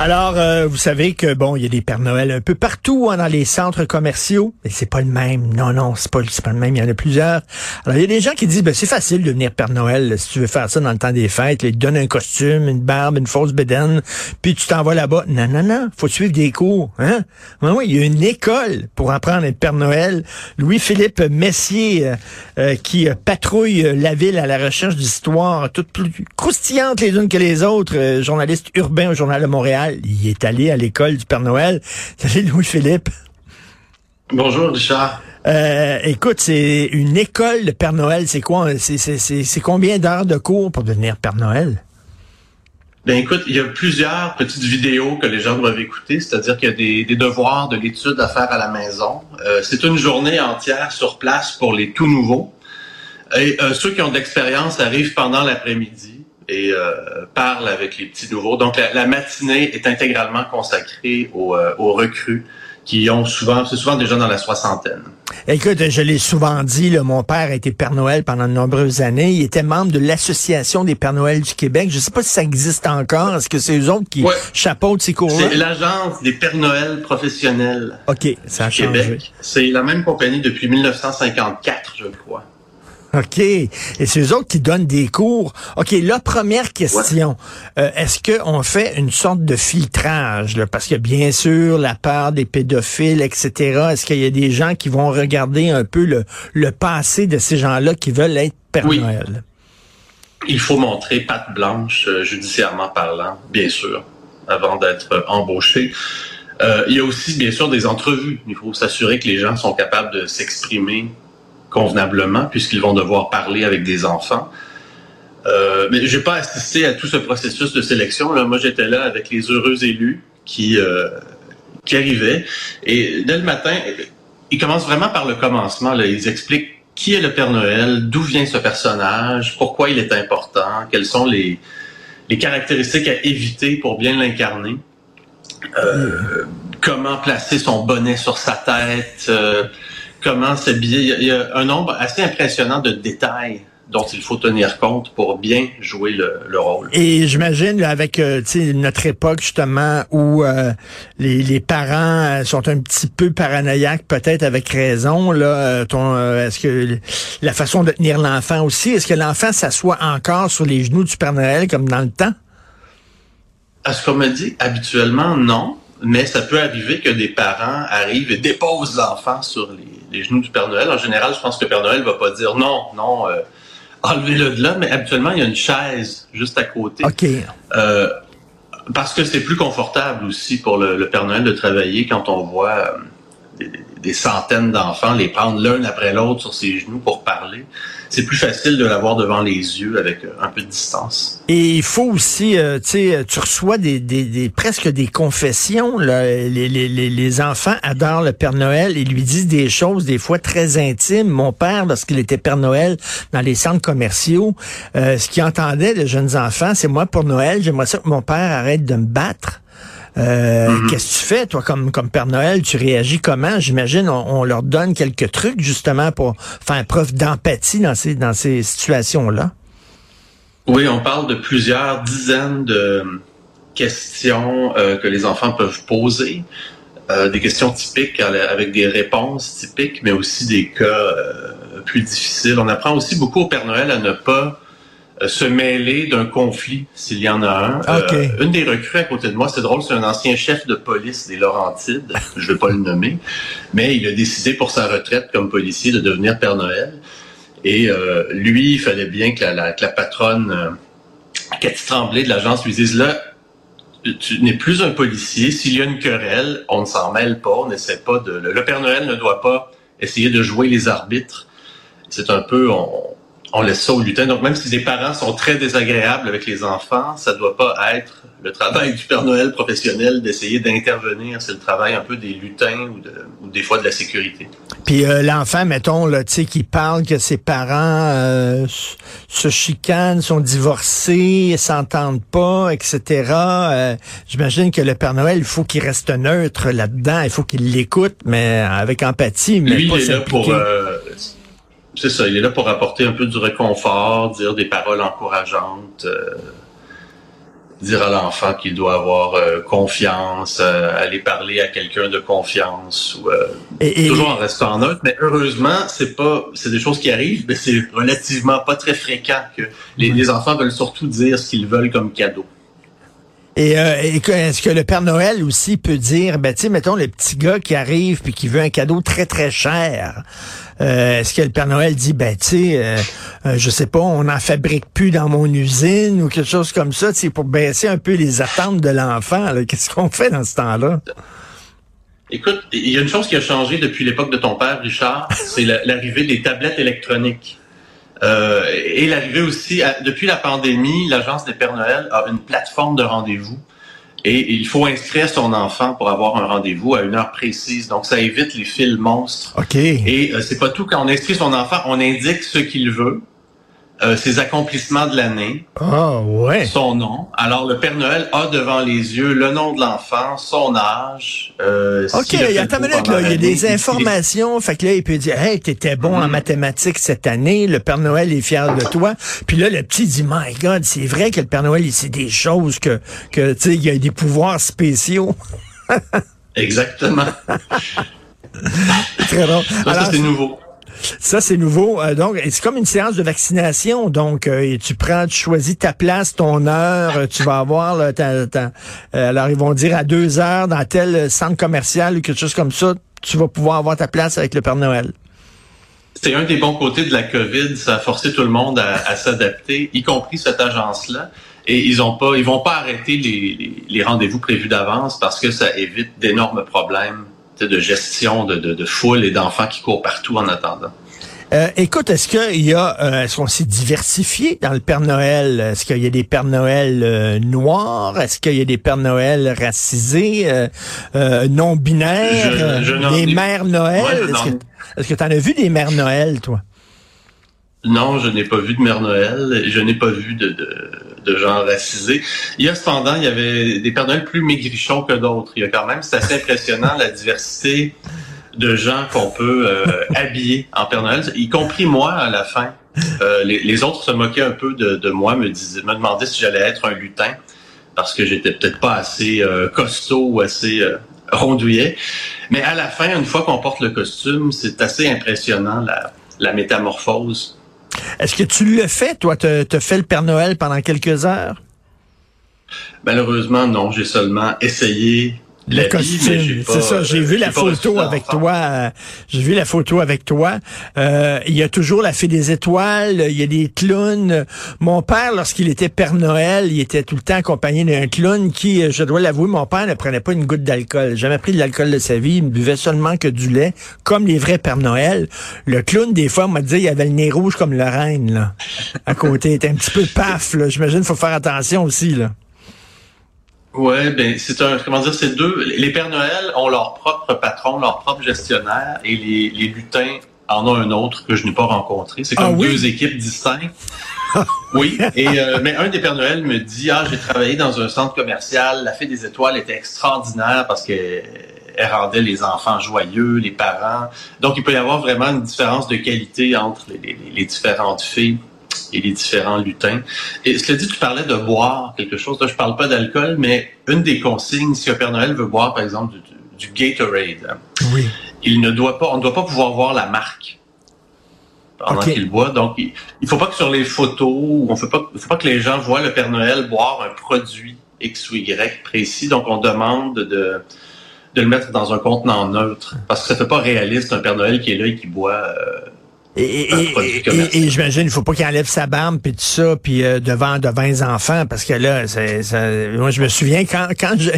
Alors, euh, vous savez que bon, il y a des Pères Noël un peu partout hein, dans les centres commerciaux, mais c'est pas le même. Non, non, c'est pas, pas le même. Il y en a plusieurs. Alors, il y a des gens qui disent, ben c'est facile de devenir Père Noël si tu veux faire ça dans le temps des fêtes. Là, ils te donnent un costume, une barbe, une fausse bédaine, puis tu t'en vas là-bas. Non, non, non, faut suivre des cours. Hein? Oui, oui, il y a une école pour apprendre à être Père Noël. Louis-Philippe Messier, euh, euh, qui patrouille la ville à la recherche d'histoires toutes plus croustillantes les unes que les autres, journaliste urbain au Journal de Montréal il est allé à l'école du Père Noël. Salut Louis-Philippe. Bonjour Richard. Euh, écoute, c'est une école de Père Noël. C'est quoi? C'est combien d'heures de cours pour devenir Père Noël? Ben écoute, il y a plusieurs petites vidéos que les gens doivent écouter, c'est-à-dire qu'il y a des, devoirs, de l'étude à faire à la maison. Euh, c'est une journée entière sur place pour les tout nouveaux. Et euh, ceux qui ont de l'expérience arrivent pendant l'après-midi et euh, parle avec les petits nouveaux. Donc la, matinée est intégralement consacrée aux, euh, aux recrues qui ont souvent, c'est souvent déjà dans la soixantaine. Écoute, je l'ai souvent dit, là, mon père a été Père Noël pendant de nombreuses années. Il était membre de l'Association des Pères Noël du Québec. Je ne sais pas si ça existe encore. Est-ce que c'est eux autres qui chapeautent ces cours-là? C'est l'Agence des Pères Noël professionnels. OK, ça a changé. Québec. C'est la même compagnie depuis 1954, je crois. OK. Et c'est eux autres qui donnent des cours. OK, la première question. Euh, est-ce qu'on fait une sorte de filtrage? Là? Parce que bien sûr, la part des pédophiles, etc., est-ce qu'il y a des gens qui vont regarder un peu le, le passé de ces gens-là qui veulent être Père Noël? Il faut montrer patte blanche, euh, judiciairement parlant, bien sûr, avant d'être embauché. Euh, il y a aussi, bien sûr, des entrevues. Il faut s'assurer que les gens sont capables de s'exprimer convenablement puisqu'ils vont devoir parler avec des enfants. Euh, mais j'ai pas assisté à tout ce processus de sélection. Là. Moi, j'étais là avec les heureux élus qui, euh, qui arrivaient. Et dès le matin, ils commencent vraiment par le commencement. Là. Ils expliquent qui est le Père Noël, d'où vient ce personnage, pourquoi il est important, quelles sont les, caractéristiques à éviter pour bien l'incarner, euh, comment placer son bonnet sur sa tête. Comment s'habiller. Il y a un nombre assez impressionnant de détails dont il faut tenir compte pour bien jouer le, rôle. Et j'imagine avec euh, notre époque justement où euh, les, les, parents euh, sont un petit peu paranoïaques, peut-être avec raison. Là, est-ce que la façon de tenir l'enfant aussi, est-ce que l'enfant s'assoit encore sur les genoux du Père Noël comme dans le temps? À ce qu'on me dit, habituellement non mais ça peut arriver que des parents arrivent et déposent l'enfant sur les, genoux du Père Noël. En général, je pense que le Père Noël va pas dire non, non, euh, enlevez-le de là, mais habituellement, il y a une chaise juste à côté. OK. Euh, parce que c'est plus confortable aussi pour le, Père Noël de travailler quand on voit euh, des, centaines d'enfants les prendre l'un après l'autre sur ses genoux pour parler c'est plus facile de l'avoir devant les yeux avec euh, un peu de distance. Et il faut aussi, euh, tu sais, tu reçois des, presque des confessions. Les, les, les, enfants adorent le Père Noël et lui disent des choses des fois très intimes. Mon père, lorsqu'il était Père Noël dans les centres commerciaux, euh, ce qu'il entendait de jeunes enfants, c'est moi pour Noël, j'aimerais ça que mon père arrête de me battre. Euh, mhm. Qu'est-ce que tu fais, toi, comme, comme Père Noël? Tu réagis comment? J'imagine on, leur donne quelques trucs, justement, pour faire preuve d'empathie dans ces, dans ces situations-là. Oui, on parle de plusieurs dizaines de questions euh, que les enfants peuvent poser. Euh, des questions typiques avec des réponses typiques, mais aussi des cas plus difficiles. On apprend aussi beaucoup au Père Noël à ne pas se mêler d'un conflit s'il y en a un. Euh, une des recrues à côté de moi, c'est drôle, c'est un ancien chef de police des Laurentides, je vais pas le nommer, mais il a décidé pour sa retraite comme policier de devenir Père Noël. Et euh, lui, il fallait bien que la, que la patronne euh, Cathy Tremblay de l'agence lui dise là, tu n'es plus un policier. S'il y a une querelle, on ne s'en mêle pas, on n'essaie pas de. Le Père Noël ne doit pas essayer de jouer les arbitres. C'est un peu, on, on laisse ça au lutin. Donc, même si les parents sont très désagréables avec les enfants, ça ne doit pas être le travail du Père Noël professionnel d'essayer d'intervenir. C'est le travail un peu des lutins ou, des fois de la sécurité. Puis euh, l'enfant, mettons, là, tu sais, qui parle que ses parents euh, se chicanent, sont divorcés, s'entendent pas, etc. Euh, j'imagine que le Père Noël, il faut qu'il reste neutre là-dedans, il faut qu'il l'écoute, mais avec empathie, mais Lui, pas il est là pour... c'est ça, il est là pour apporter un peu du réconfort, dire des paroles encourageantes dire à l'enfant qu'il doit avoir euh, confiance, euh, aller parler à quelqu'un de confiance, ou, euh, et, toujours en restant neutre. Mais heureusement, c'est pas, c'est des choses qui arrivent, mais c'est relativement pas très fréquent que les, les enfants veulent surtout dire ce qu'ils veulent comme cadeau. Et, est-ce que le Père Noël aussi peut dire, ben tu sais, mettons le petit gars qui arrive puis qui veut un cadeau très très cher. Euh, est-ce que le Père Noël dit, ben tu sais, euh, euh, je sais pas, on n'en fabrique plus dans mon usine ou quelque chose comme ça, c'est pour baisser un peu les attentes de l'enfant. Qu'est-ce qu'on fait dans ce temps-là? Écoute, il y a une chose qui a changé depuis l'époque de ton père, Richard, c'est l'arrivée des tablettes électroniques. Et l'arrivée aussi, depuis la pandémie, l'Agence des Pères Noël a une plateforme de rendez-vous et il faut inscrire son enfant pour avoir un rendez-vous à une heure précise. Donc, ça évite les fils monstres. OK. Et euh, c'est pas tout. Quand on inscrit son enfant, on indique ce qu'il veut. Euh, ses accomplissements de l'année, oh, ouais. son nom. Alors le Père Noël a devant les yeux le nom de l'enfant, son âge. Euh, ok, il y a ta minute là, il y a des informations. Fait que là, il peut dire, hey, t'étais bon en mm-hmm. mathématiques cette année. Le Père Noël est fier de toi. Puis là, le petit dit, my God, c'est vrai que le Père Noël, il sait des choses que, que tu sais, il a des pouvoirs spéciaux. Exactement. Très bon. ça c'est nouveau. Ça, c'est nouveau. Euh, donc, c'est comme une séance de vaccination. Donc, euh, tu prends, tu choisis ta place, ton heure. Euh, tu vas avoir, alors, ils vont dire à deux heures dans tel centre commercial ou quelque chose comme ça, tu vas pouvoir avoir ta place avec le Père Noël. C'est un des bons côtés de la COVID. Ça a forcé tout le monde à, s'adapter, y compris cette agence-là. Et ils ont pas, ils vont pas arrêter les rendez-vous prévus d'avance parce que ça évite d'énormes problèmes de gestion de, de, foule et d'enfants qui courent partout en attendant. Euh, écoute, est-ce qu'il y a, euh, est-ce qu'on s'est diversifié dans le Père Noël? Est-ce qu'il y a des Pères Noël euh, noirs? Est-ce qu'il y a des Pères Noël racisés, non binaires, des Mères Noël? Est-ce que tu en as vu des Mères Noël, toi? Non, je n'ai pas vu de Mère Noël. Je n'ai pas vu de, de de gens racisés. Il y a cependant, il y avait des Pères Noël plus maigrichons que d'autres. Il y a quand même, c'est assez impressionnant la diversité de gens qu'on peut euh, habiller en Père Noël, y compris moi à la fin. Euh, les, autres se moquaient un peu de, moi, me disaient, me demandaient si j'allais être un lutin parce que j'étais peut-être pas assez euh, costaud ou assez rondouillet. Mais à la fin, une fois qu'on porte le costume, c'est assez impressionnant la, la métamorphose est-ce que tu le fais, toi, te, te fais le Père Noël pendant quelques heures? Malheureusement, non. J'ai seulement essayé le costume, c'est ça. J'ai vu la photo avec toi. Euh, j'ai vu la photo avec toi. Euh, il y a toujours la fée des étoiles. Il y a des clowns. Mon père, lorsqu'il était Père Noël, il était tout le temps accompagné d'un clown qui, euh, je dois l'avouer, mon père ne prenait pas une goutte d'alcool. Jamais pris de l'alcool de sa vie. Il ne buvait seulement que du lait, comme les vrais Père Noël. Le clown, des fois, m'a dit, il avait le nez rouge comme le reine, là. À côté, il était un petit peu paf, là. J'imagine, faut faire attention aussi, là. Ouais, ben c'est un comment dire, c'est deux. Les Pères Noël ont leur propre patron, leur propre gestionnaire, et les, les lutins en ont un autre que je n'ai pas rencontré. C'est comme ah deux équipes distinctes. oui, et euh, mais un des Pères Noël me dit ah j'ai travaillé dans un centre commercial, la fée des étoiles était extraordinaire parce que elle rendait les enfants joyeux, les parents. Donc il peut y avoir vraiment une différence de qualité entre les, les, les différentes fées et les différents lutins. Et cela dit, tu parlais de boire quelque chose. Là, je parle pas d'alcool, mais une des consignes, si un Père Noël veut boire, par exemple, du, Gatorade, oui. il ne doit pas, on ne doit pas pouvoir voir la marque pendant qu'il boit. Donc, il, ne faut pas que sur les photos, on ne pas, faut pas que les gens voient le Père Noël boire un produit X ou Y précis. Donc, on demande de, de le mettre dans un contenant neutre parce que ça fait pas réaliste un Père Noël qui est là et qui boit euh, et, et, et, j'imagine, il faut pas qu'il enlève sa barbe puis tout ça, puis euh, devant de 20 enfants, parce que là, c'est, moi je me souviens quand quand, je,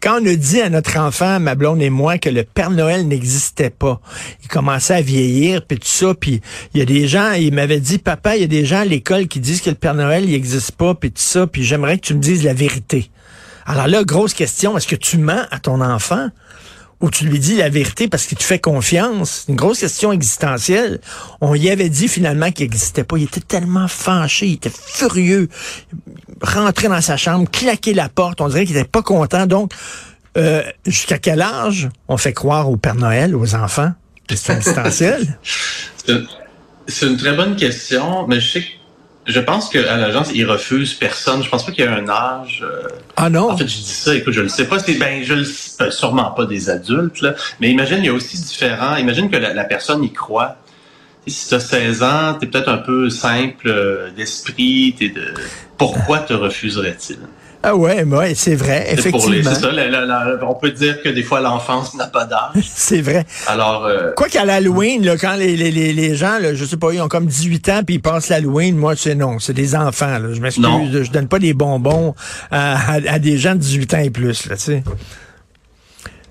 quand on a dit à notre enfant, ma blonde et moi, que le Père Noël n'existait pas. Il commençait à vieillir puis tout ça, puis il y a des gens, il m'avait dit, papa, il y a des gens à l'école qui disent que le Père Noël il existe pas puis tout ça, puis j'aimerais que tu me dises la vérité. Alors là, grosse question, est-ce que tu mens à ton enfant? Où tu lui dis la vérité parce qu'il te fait confiance. Une grosse question existentielle. On y avait dit finalement qu'il n'existait pas. Il était tellement fâché, il était furieux. Rentrer dans sa chambre, claquer la porte, on dirait qu'il n'était pas content. Donc, euh, jusqu'à quel âge on fait croire au Père Noël, aux enfants? Question existentielle. C'est une très bonne question, mais je sais que je pense qu'à l'agence, ils refusent personne. Je pense pas qu'il y a un âge. Euh, ah non? En fait, je dis ça, écoute, je le sais pas. C'est ben, je le sais, sûrement pas des adultes, là. Mais imagine, il y a aussi différents. Imagine que la, personne y croit. si tu as 16 ans, tu es peut-être un peu simple euh, d'esprit. De... Pourquoi te refuserait-il? Ah ouais, ouais c'est vrai, effectivement. C'est ça, on peut dire que des fois l'enfance n'a pas d'âge. c'est vrai. Alors, euh, quoi qu'à l'Halloween, là, quand les, les, les gens, là, je sais pas, ils ont comme 18 ans puis ils passent l'Halloween, moi c'est non, c'est des enfants. Là. Je m'excuse, je donne pas des bonbons à, à, des gens de 18 ans et plus, là, tu sais.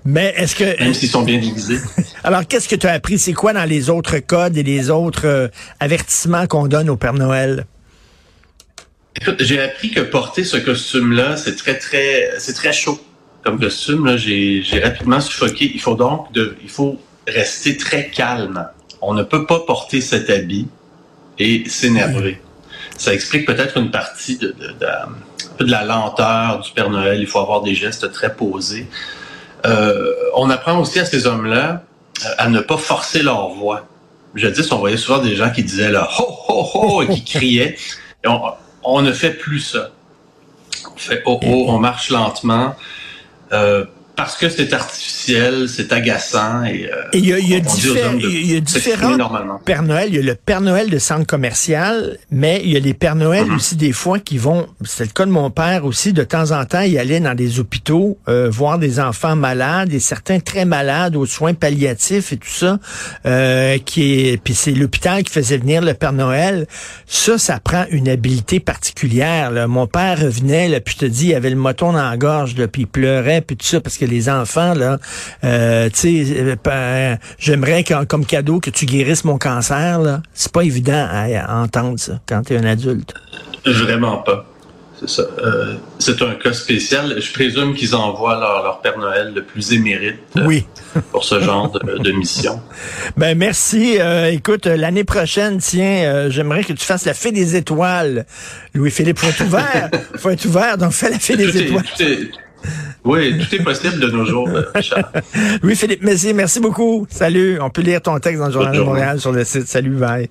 Mais est-ce que même s'ils sont bien divisés. Alors qu'est-ce que tu as appris? C'est quoi dans les autres codes et les autres euh, avertissements qu'on donne au Père Noël? Écoute, j'ai appris que porter ce costume-là, c'est très, très, c'est très chaud comme costume. Là, j'ai, j'ai rapidement suffoqué. Il faut donc, de, il faut rester très calme. On ne peut pas porter cet habit et s'énerver. Ça explique peut-être une partie de, de, de, la lenteur du Père Noël. Il faut avoir des gestes très posés. Euh, on apprend aussi à ces hommes-là euh, à ne pas forcer leur voix. Je dis, on voyait souvent des gens qui disaient là, ho, ho, ho, et qui criaient. On ne fait plus ça. On fait oh oh, on marche lentement. Euh, parce que c'est artificiel, c'est agaçant et, euh, il y a, y a, différents Père Noël. Il y a le Père Noël de centre commercial, mais il y a les Père Noël mm-hmm. aussi des fois qui vont. C'est le cas de mon père aussi. De temps en temps, il allait dans des hôpitaux euh, voir des enfants malades et certains très malades aux soins palliatifs et tout ça. Euh, qui est, puis c'est l'hôpital qui faisait venir le Père Noël. Ça, ça prend une habileté particulière. Là. Mon père revenait, là, puis je te dis, il avait le moton dans la gorge, là, puis il pleurait, puis tout ça parce que les enfants, là, euh, tu sais, euh, euh, j'aimerais comme cadeau que tu guérisses mon cancer, là. C'est pas évident à, entendre ça quand tu es un adulte. Vraiment pas. C'est ça. c'est un cas spécial. Je présume qu'ils envoient leur, Père Noël le plus émérite oui. pour ce genre de, mission. Ben merci. écoute, l'année prochaine, tiens, j'aimerais que tu fasses la fée des étoiles. Louis-Philippe, faut être ouvert. faut être ouvert, donc fais la fée des étoiles. Oui, tout est possible de nos jours, Richard. Louis-Philippe Messier, merci beaucoup. Salut. On peut lire ton texte dans le Journal de Montréal sur le site. Salut, bye.